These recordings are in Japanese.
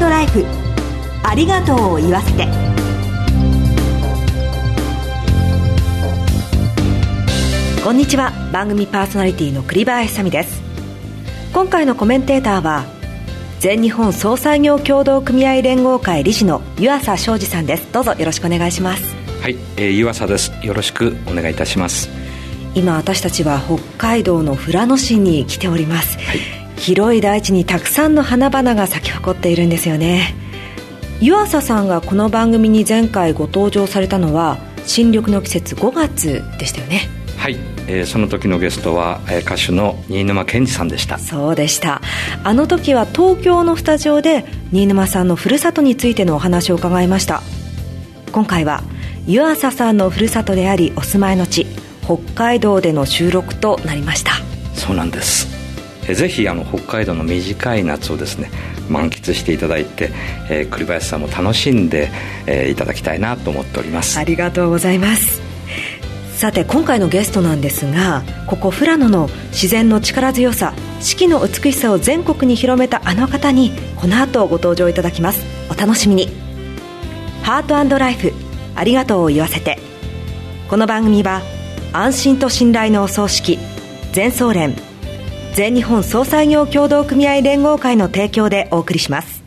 ライフ。ありがとうを言わせて。こんにちは。番組パーソナリティの栗林さみです。今回のコメンテーターは全日本総裁業協同組合連合会理事の湯浅昌司さんです。どうぞよろしくお願いします。はい、えー、湯浅です。よろしくお願いいたします。今私たちは北海道の富良野市に来ております、はい、広い大地にたくさんの花々が咲き誇っているんですよね。湯浅さんがこの番組に前回ご登場されたのは新緑の季節5月でしたよね。はい、えー、その時のゲストは、えー、歌手の新沼謙治さんでした。そうでした。あの時は東京のスタジオで新沼さんのふるさとについてのお話を伺いました。今回は湯浅さんのふるさとでありお住まいの地北海道での収録となりました。そうなんですぜひあの北海道の短い夏をですね満喫していただいて、えー、栗林さんも楽しんで、えー、いただきたいなと思っております。ありがとうございます。さて今回のゲストなんですがここ富良野の自然の力強さ四季の美しさを全国に広めたあの方にこの後ご登場いただきます。お楽しみに。ハートライフありがとうを言わせて。この番組は安心と信頼のお葬式全総連全日本総裁業協同組合連合会の提供でお送りします。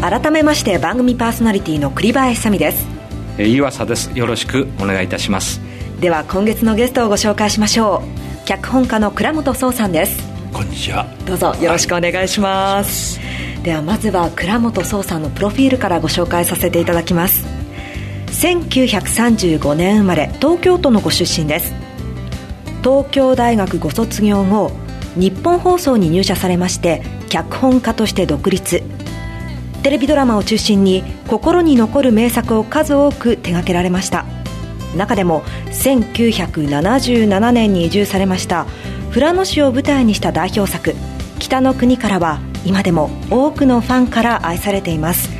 改めまして番組パーソナリティの栗林さみです。湯浅です。よろしくお願いいたします。では今月のゲストをご紹介しましょう。脚本家の倉本壮さんです。こんにちは。どうぞよろしくお願いします、はい、ではまずは倉本壮さんのプロフィールからご紹介させていただきます。1935年生まれ東京都のご出身です東京大学ご卒業後日本放送に入社されまして脚本家として独立。テレビドラマを中心に心に残る名作を数多く手掛けられました。中でも1977年に移住されました富良野市を舞台にした代表作「北の国から」は今でも多くのファンから愛されています。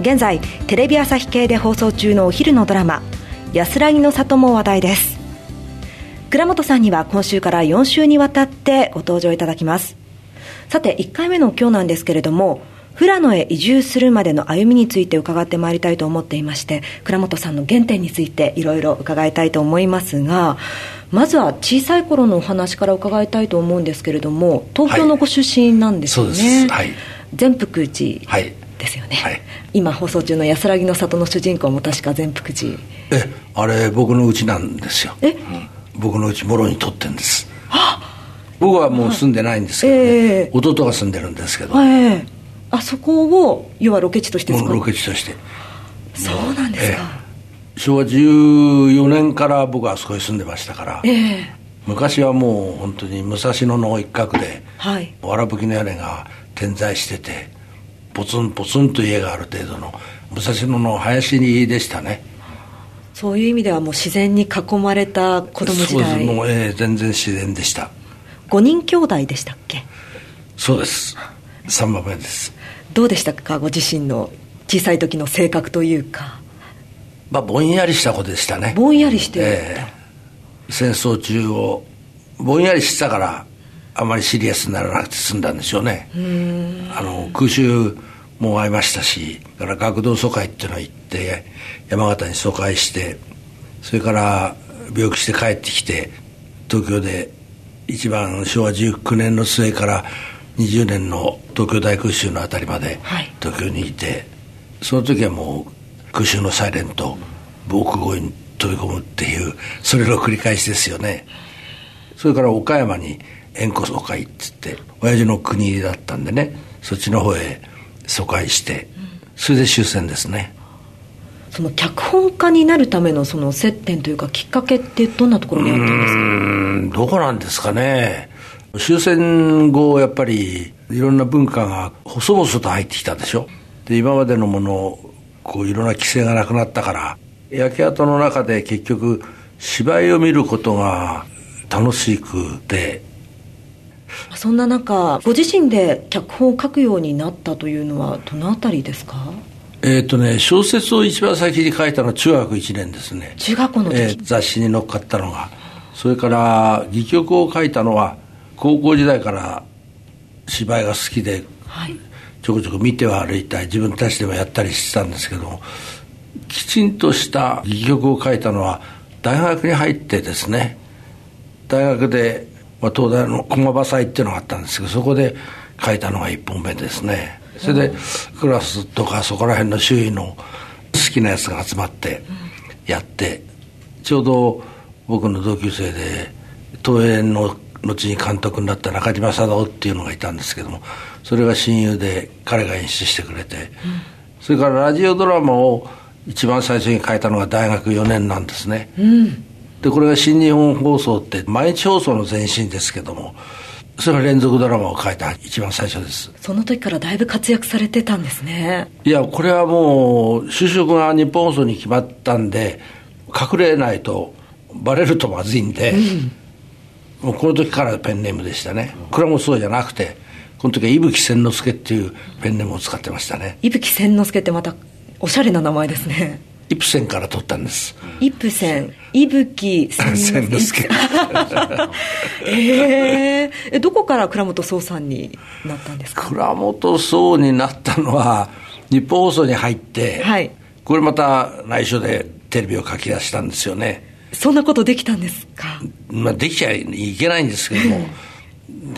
現在テレビ朝日系で放送中のお昼のドラマ「安らぎの里」も話題です。倉本さんには今週から4週にわたってご登場いただきます。さて1回目の今日なんですけれども富良野へ移住するまでの歩みについて伺ってまいりたいと思っていまして倉本さんの原点についていろいろ伺いたいと思いますがまずは小さい頃のお話から伺いたいと思うんですけれども東京のご出身なんですよね、はい、善福寺ですよね、はい、今放送中の「安らぎの里」の主人公も確か善福寺。えあれ僕のうちなんですよ。え、うん、僕のうちもろに取ってんです。僕はもう住んでないんですけど、ね。えー、弟が住んでるんですけど、えー、あそこを要はロケ地として使うロケ地として。そうなんですか、えー、昭和14年から僕はあそこに住んでましたから、えー、昔はもう本当に武蔵野の一角で、はい、わらぶきの屋根が点在しててポツンポツンと家がある程度の武蔵野の林にでしたねそういう意味ではもう自然に囲まれた子供時代。そうです。もう、えー、全然自然でした。5人兄弟でしたっけ？そうです。3番目です。どうでしたか？ご自身の小さい時の性格というか。まあぼんやりした子でしたね。ぼんやりしてえー、戦争中をぼんやりしてたからあまりシリアスにならなくて済んだんでしょうね。あの空襲も会いましたしから学童疎開っていうのは行って山形に疎開してそれから病気して帰ってきて東京で一番昭和19年の末から20年の東京大空襲のあたりまで東京にいて、はい、その時はもう空襲のサイレント防空壕に飛び込むっていうそれの繰り返しですよね。それから岡山に縁故疎開っつって親父の国だったんでねそっちの方へ疎開してそれで終戦ですねその脚本家になるためのその接点というかきっかけってどんなところにあったんですか？うんどこなんですかね。終戦後やっぱりいろんな文化が細々と入ってきたでしょ。で今までのものこういろんな規制がなくなったから焼け跡の中で結局芝居を見ることが楽しくて。そんな中ご自身で脚本を書くようになったというのはどのあたりですか？えっ、とね小説を一番先に書いたのは中学1年ですね。中学校の時、えー、雑誌に載っかったのが。それから戯曲を書いたのは高校時代から芝居が好きで、はい、ちょこちょこ見ては歩いたり自分たちでもやったりしてたんですけどもきちんとした戯曲を書いたのは大学に入ってですね大学で、まあ、東大の駒場祭っていうのがあったんですけどそこで書いたのが1本目ですね。それでクラスとかそこら辺の周囲の好きなやつが集まってやってちょうど僕の同級生で東映の後に監督になった中島貞夫っていうのがいたんですけどもそれが親友で彼が演出してくれて、それからラジオドラマを一番最初に書いたのが大学4年なんですね、うん、でこれが新日本放送って毎日放送の前身ですけどもそれが連続ドラマを書いた一番最初です。その時からだいぶ活躍されてたんですね。いやこれはもう就職が日本放送に決まったんで隠れないとバレるとまずいんで、うん、もうこの時からペンネームでしたね。倉本そうじゃなくてこの時は伊吹千之助っていうペンネームを使ってましたね。伊吹千之助ってまたおしゃれな名前ですねイプセンから取ったんです。イプセン。伊吹千之助えー、どこから倉本壮さんになったんですか？倉本壮になったのは日本放送に入って、はい、これまた内緒でテレビを書き出したんですよね。そんなことできたんですか、まあ、できちゃいけないんですけども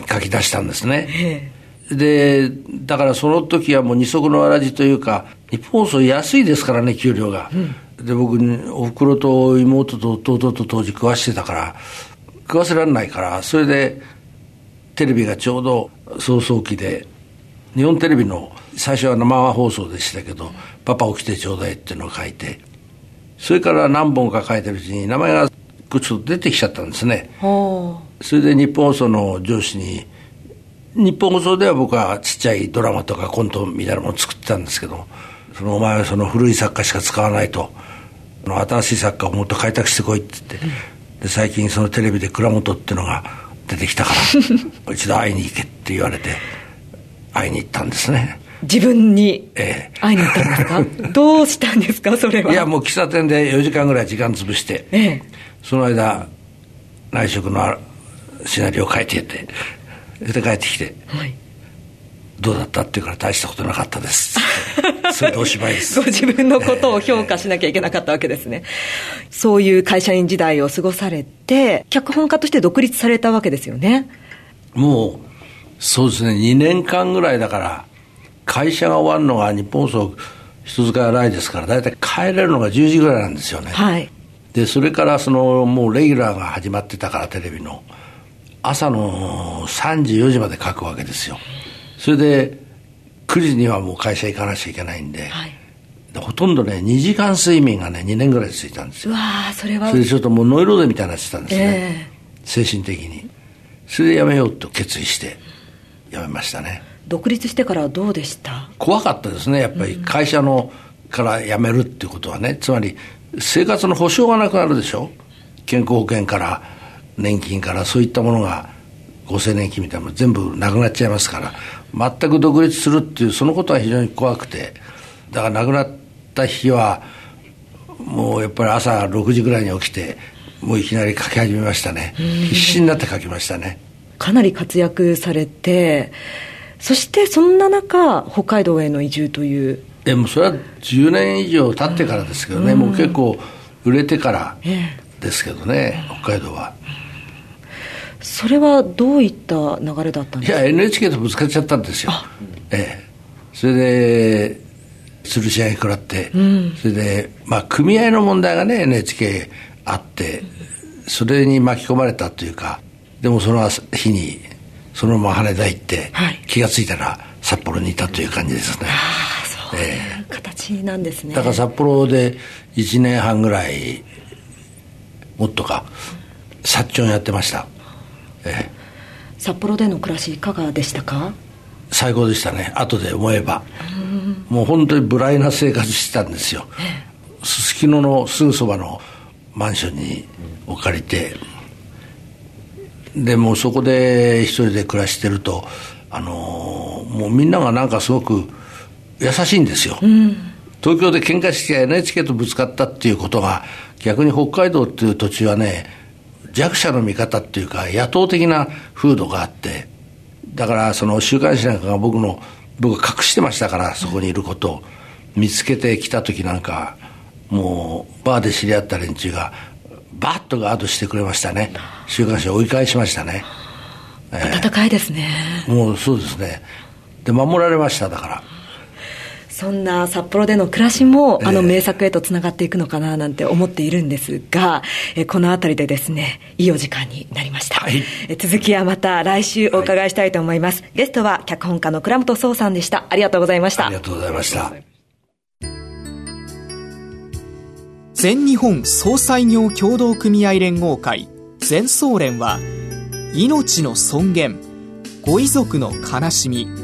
書き出したんですねでだからその時はもう二足のわらじというか日本放送安いですからね給料が、うん、で僕おふくろと妹と弟と当時食わしてたから食わせられないからそれでテレビがちょうど早々期で日本テレビの最初は生放送でしたけど「パパ起きてちょうだい」っていうのを書いてそれから何本か書いてるうちに名前がちょっと出てきちゃったんですね。それで日本放送の上司に日本放送では僕はちっちゃいドラマとかコントみたいなものを作ってたんですけどそのお前はその古い作家しか使わないと新しい作家をもっと開拓してこいって言って、で最近そのテレビで倉本っていうのが出てきたから 一度会いに行けって言われて会いに行ったんですね。自分に会いに行ったんですか、ええ、どうしたんですか？それは。いやもう喫茶店で4時間ぐらい時間潰して、ええ、その間内職のシナリオを書いててで帰ってきて、はい、どうだったって言うから大したことなかったです。それでおしまいです。ご自分のことを評価しなきゃいけなかったわけですね、えー、そういう会社員時代を過ごされて脚本家として独立されたわけですよね。もうそうですね。2年間ぐらいだから会社が終わるのが日本放送人使いはないですから大体帰れるのが10時ぐらいなんですよね。はい。でそれからそのもうレギュラーが始まってたからテレビの朝の3時4時まで書くわけですよ。それで9時にはもう会社行かなきゃいけないんで、はい、ほとんどね2時間睡眠がね2年ぐらいついたんですよ。わそれは。それでちょっともうノイローゼみたいになってたんですね、えー、精神的に。それでやめようと決意してやめましたね。独立してからどうでした？怖かったですね。やっぱり会社のから辞めるっていうことはね。つまり生活の保障がなくなるでしょ。健康保険から年金からそういったものが厚生年金みたいなの全部なくなっちゃいますから全く独立するっていうそのことは非常に怖くてだから亡くなった日はもうやっぱり朝6時ぐらいに起きてもういきなり書き始めましたね。必死になって書きましたね。かなり活躍されてそしてそんな中北海道への移住という。でもそれは10年以上経ってからですけどね、もう結構売れてからですけどね、北海道は。それはどういった流れだったんですか？いや NHK とぶつかっちゃったんですよ。ええ。それで吊るし合い食らって、うん、それでまあ組合の問題がね NHK あってそれに巻き込まれたというかでもその日にそのまま羽田行って、はい、気が付いたら札幌にいたという感じですね。ああそういう形なんですね、だから札幌で1年半ぐらいもっとか薩長やってましたええ、札幌での暮らしいかがでしたか？最高でしたね。後で思えば。もう本当に無頼な生活してたんですよ。すすきののすぐそばのマンションに置かれて。でもそこで一人で暮らしてるとあのー、もうみんながなんかすごく優しいんですよ、うん、東京で喧嘩して NHK とぶつかったっていうことが逆に北海道っていう土地はね弱者の味方っていうか野党的な風土があってだからその週刊誌なんかが僕の僕隠してましたからそこにいることを見つけてきた時なんかもうバーで知り合った連中がバッとガードしてくれましたね。週刊誌を追い返しましたね。温かいですね、もうそうですね。で守られましただからそんな札幌での暮らしも、あの名作へとつながっていくのかななんて思っているんですが、えこの辺りでですね、いいお時間になりました。はい、え続きはまた来週お伺いしたいと思います。はい、ゲストは脚本家の倉本壮さんでした。ありがとうございました。ありがとうございました。全日本総裁業協同組合連合会全総連は命の尊厳ご遺族の悲しみ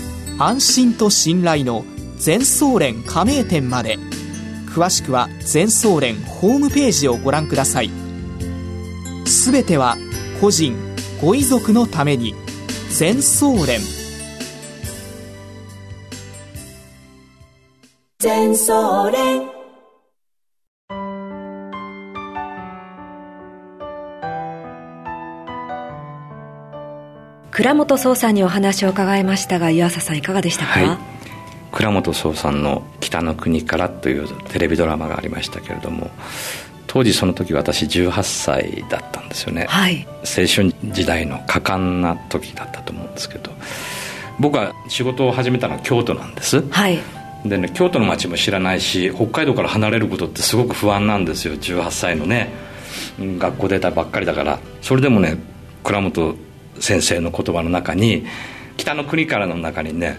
安心と信頼の全総連加盟店まで。詳しくは全総連ホームページをご覧ください。すべては個人ご遺族のために。全総連。全総連。倉本壮さんにお話を伺いましたが湯浅さんいかがでしたか、はい、倉本壮さんの「北の国から」というテレビドラマがありましたけれども当時その時私18歳だったんですよね、はい、青春時代の果敢な時だったと思うんですけど僕は仕事を始めたのは京都なんです、はい、でね京都の街も知らないし北海道から離れることってすごく不安なんですよ。18歳のね学校出たばっかりだから。それでもね倉本先生の言葉の中に北の国からの中にね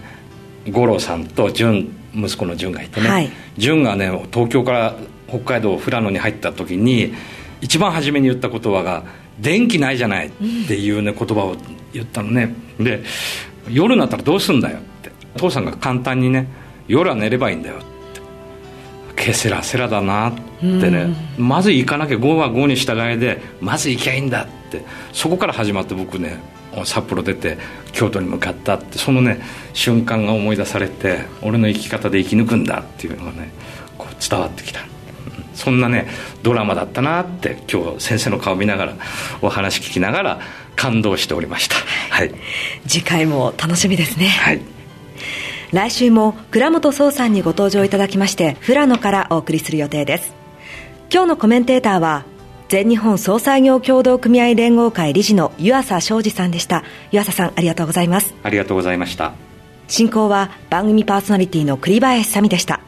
五郎さんと淳息子の淳がいてね、はい、淳がね東京から北海道富良野に入った時に一番初めに言った言葉が「電気ないじゃない」っていうね言葉を言ったのね。で「夜になったらどうすんだよ」って。父さんが簡単にね「夜は寝ればいいんだよ」って。ケセラセラだなってね。まず行かなきゃ5は5に従いでまず行きゃいいんだってそこから始まって僕ね札幌出て京都に向かったってそのね瞬間が思い出されて俺の生き方で生き抜くんだっていうのがねこう伝わってきた。そんなねドラマだったなって今日先生の顔見ながらお話聞きながら感動しておりました、はい、次回も楽しみですね。はい。来週も倉本壮さんにご登場いただきまして富良野からお送りする予定です。今日のコメンテーターは全日本総裁業協同組合連合会理事の湯浅昌司さんでした。湯浅さんありがとうございます。ありがとうございました。進行は番組パーソナリティの栗林さみでした。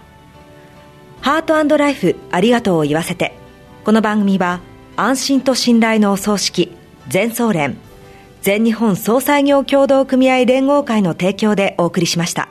ハートライフありがとうを言わせて。この番組は安心と信頼のお葬式全総連全日本総裁業協同組合連合会の提供でお送りしました